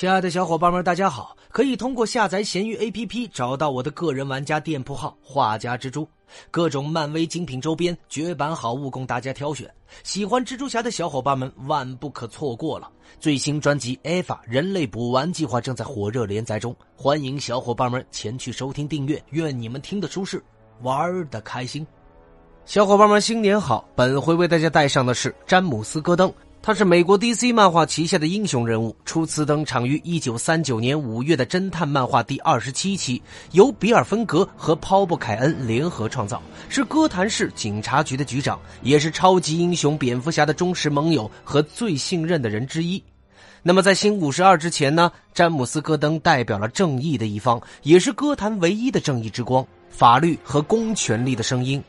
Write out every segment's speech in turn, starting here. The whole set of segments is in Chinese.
亲爱的小伙伴们，大家好！可以通过下载闲鱼 APP 找到我的个人玩家店铺号“画家蜘蛛”，各种漫威精品周边、绝版好物供大家挑选。喜欢蜘蛛侠的小伙伴们万不可错过了！最新专辑《EVA 人类补完计划》正在火热连载中，欢迎小伙伴们前去收听订阅。愿你们听得舒适，玩的开心。小伙伴们新年好！本回为大家带上的是詹姆斯·戈登。他是美国 DC 漫画旗下的英雄人物，初次登场于1939年5月的侦探漫画第二十七期，由比尔·芬格和鲍勃·凯恩联合创造，是哥谭市警察局的局长，也是超级英雄蝙蝠侠的忠实盟友和最信任的人之一。那么，在新五十二之前呢？詹姆斯·戈登代表了正义的一方，也是哥谭唯一的正义之光，法律和公权力的声音。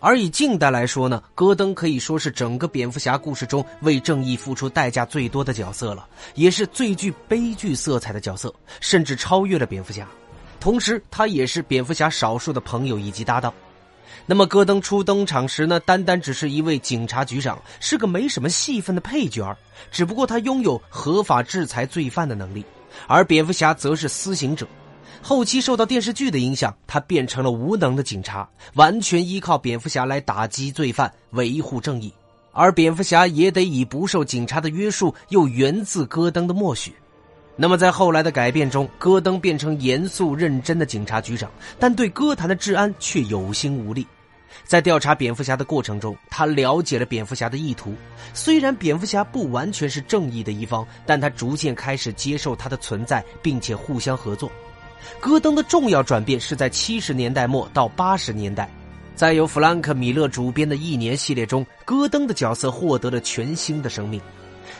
而以近代来说呢，戈登可以说是整个蝙蝠侠故事中为正义付出代价最多的角色了，也是最具悲剧色彩的角色，甚至超越了蝙蝠侠。同时，他也是蝙蝠侠少数的朋友以及搭档。那么，戈登初登场时呢，单单只是一位警察局长，是个没什么戏份的配角只不过他拥有合法制裁罪犯的能力，而蝙蝠侠则是私刑者。后期受到电视剧的影响，他变成了无能的警察，完全依靠蝙蝠侠来打击罪犯、维护正义。而蝙蝠侠也得以不受警察的约束，又源自戈登的默许。那么在后来的改变中，戈登变成严肃认真的警察局长，但对哥谭的治安却有心无力。在调查蝙蝠侠的过程中，他了解了蝙蝠侠的意图。虽然蝙蝠侠不完全是正义的一方，但他逐渐开始接受他的存在，并且互相合作。戈登的重要转变是在七十年代末到八十年代，在由弗兰克·米勒主编的一年系列中，戈登的角色获得了全新的生命。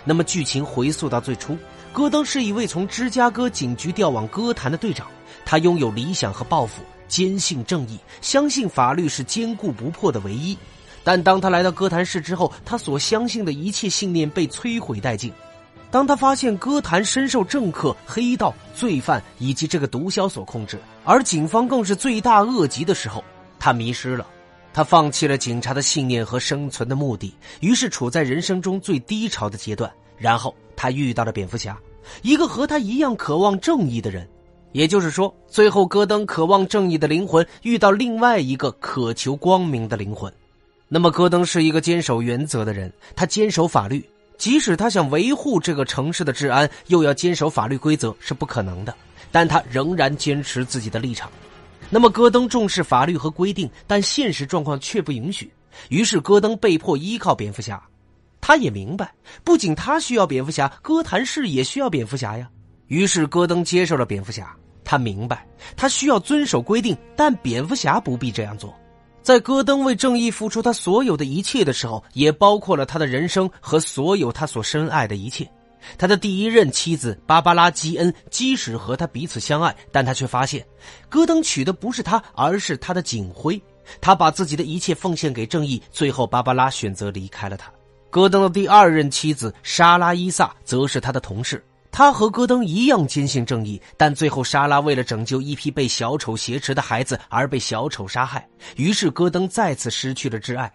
那么，剧情回溯到最初，戈登是一位从芝加哥警局调往哥谭的队长，他拥有理想和抱负，坚信正义，相信法律是坚固不破的唯一。但当他来到哥谭市之后，他所相信的一切信念被摧毁殆尽。当他发现歌坛深受政客、黑道、罪犯以及这个毒枭所控制，而警方更是罪大恶极的时候，他迷失了，他放弃了警察的信念和生存的目的，于是处在人生中最低潮的阶段。然后他遇到了蝙蝠侠，一个和他一样渴望正义的人。也就是说，最后戈登渴望正义的灵魂遇到另外一个渴求光明的灵魂。那么，戈登是一个坚守原则的人，他坚守法律。即使他想维护这个城市的治安，又要坚守法律规则是不可能的。但他仍然坚持自己的立场。那么，戈登重视法律和规定，但现实状况却不允许。于是，戈登被迫依靠蝙蝠侠。他也明白，不仅他需要蝙蝠侠，哥谭市也需要蝙蝠侠呀。于是，戈登接受了蝙蝠侠。他明白，他需要遵守规定，但蝙蝠侠不必这样做。在戈登为正义付出他所有的一切的时候，也包括了他的人生和所有他所深爱的一切。他的第一任妻子芭芭拉·基恩，即使和他彼此相爱，但他却发现，戈登娶的不是他，而是他的警徽。他把自己的一切奉献给正义，最后芭芭拉选择离开了他。戈登的第二任妻子莎拉·伊萨，则是他的同事。他和戈登一样坚信正义，但最后莎拉为了拯救一批被小丑挟持的孩子而被小丑杀害，于是戈登再次失去了挚爱。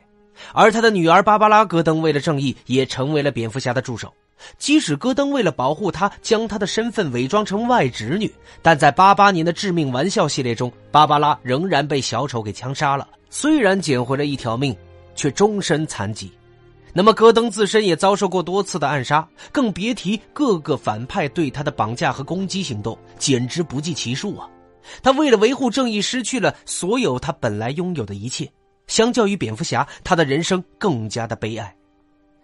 而他的女儿芭芭拉·戈登为了正义，也成为了蝙蝠侠的助手。即使戈登为了保护她，将她的身份伪装成外侄女，但在八八年的致命玩笑系列中，芭芭拉仍然被小丑给枪杀了。虽然捡回了一条命，却终身残疾。那么，戈登自身也遭受过多次的暗杀，更别提各个反派对他的绑架和攻击行动，简直不计其数啊！他为了维护正义，失去了所有他本来拥有的一切。相较于蝙蝠侠，他的人生更加的悲哀。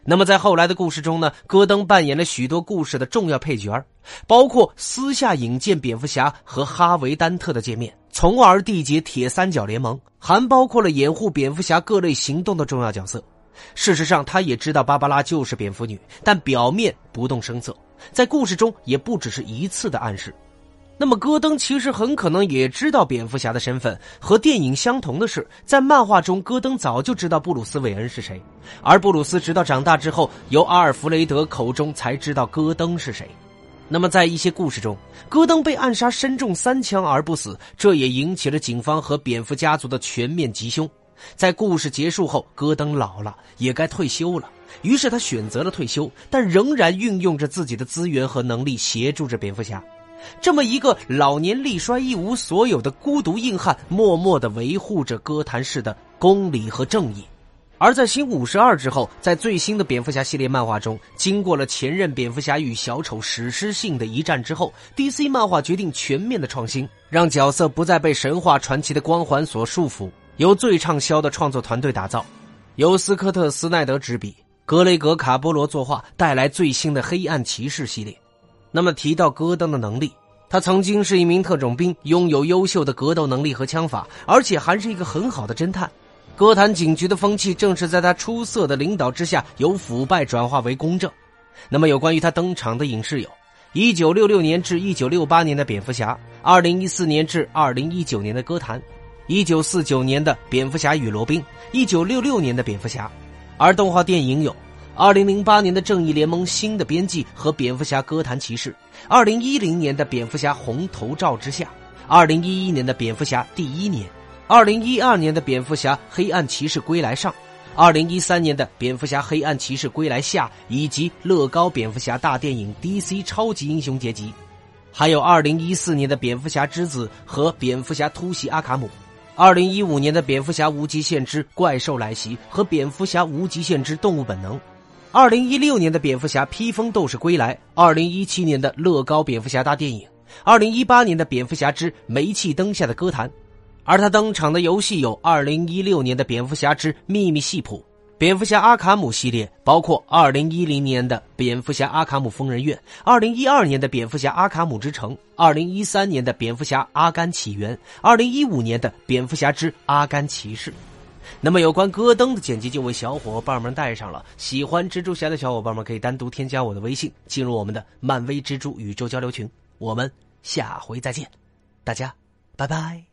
那么，在后来的故事中呢？戈登扮演了许多故事的重要配角，包括私下引荐蝙蝠侠和哈维·丹特的见面，从而缔结铁三角联盟，还包括了掩护蝙蝠侠各类行动的重要角色。事实上，他也知道芭芭拉就是蝙蝠女，但表面不动声色。在故事中，也不只是一次的暗示。那么，戈登其实很可能也知道蝙蝠侠的身份。和电影相同的是，在漫画中，戈登早就知道布鲁斯·韦恩是谁，而布鲁斯直到长大之后，由阿尔弗雷德口中才知道戈登是谁。那么，在一些故事中，戈登被暗杀，身中三枪而不死，这也引起了警方和蝙蝠家族的全面吉凶。在故事结束后，戈登老了，也该退休了。于是他选择了退休，但仍然运用着自己的资源和能力协助着蝙蝠侠。这么一个老年力衰、一无所有的孤独硬汉，默默的维护着哥谭市的公理和正义。而在新五十二之后，在最新的蝙蝠侠系列漫画中，经过了前任蝙蝠侠与小丑史诗性的一战之后，DC 漫画决定全面的创新，让角色不再被神话传奇的光环所束缚，由最畅销的创作团队打造，由斯科特·斯奈德执笔。格雷格·卡波罗作画，带来最新的黑暗骑士系列。那么提到戈登的能力，他曾经是一名特种兵，拥有优秀的格斗能力和枪法，而且还是一个很好的侦探。哥谭警局的风气正是在他出色的领导之下，由腐败转化为公正。那么有关于他登场的影视有：一九六六年至一九六八年的蝙蝠侠，二零一四年至二零一九年的歌坛，一九四九年的蝙蝠侠与罗宾，一九六六年的蝙蝠侠。而动画电影有：二零零八年的《正义联盟：新的编辑》和《蝙蝠侠：哥谭骑士》，二零一零年的《蝙蝠侠：红头罩之下》，二零一一年的《蝙蝠侠：第一年》，二零一二年的《蝙蝠侠：黑暗骑士归来上》，二零一三年的《蝙蝠侠：黑暗骑士归来下》，以及乐高蝙蝠侠大电影 DC 超级英雄结集，还有二零一四年的《蝙蝠侠之子》和《蝙蝠侠突袭阿卡姆》。二零一五年的《蝙蝠侠无极限之怪兽来袭》和《蝙蝠侠无极限之动物本能》，二零一六年的《蝙蝠侠披风斗士归来》，二零一七年的乐高蝙蝠侠大电影，二零一八年的《蝙蝠侠之煤气灯下的歌坛》，而他登场的游戏有二零一六年的《蝙蝠侠之秘密戏谱》。蝙蝠侠阿卡姆系列包括二零一零年的蝙蝠侠阿卡姆疯人院，二零一二年的蝙蝠侠阿卡姆之城，二零一三年的蝙蝠侠阿甘起源，二零一五年的蝙蝠侠之阿甘骑士。那么有关戈登的剪辑就为小伙伴们带上了，喜欢蜘蛛侠的小伙伴们可以单独添加我的微信，进入我们的漫威蜘蛛宇宙交流群。我们下回再见，大家拜拜。